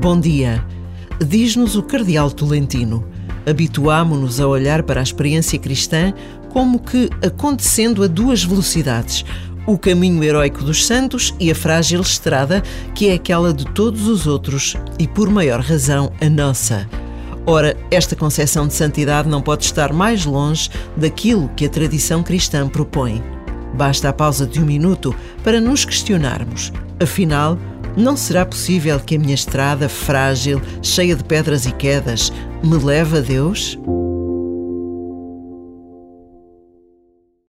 Bom dia. Diz-nos o Cardeal Tolentino. Habituámo-nos a olhar para a experiência cristã como que acontecendo a duas velocidades: o caminho heróico dos santos e a frágil estrada, que é aquela de todos os outros e, por maior razão, a nossa. Ora, esta concepção de santidade não pode estar mais longe daquilo que a tradição cristã propõe. Basta a pausa de um minuto para nos questionarmos. Afinal, não será possível que a minha estrada frágil, cheia de pedras e quedas, me leve a Deus?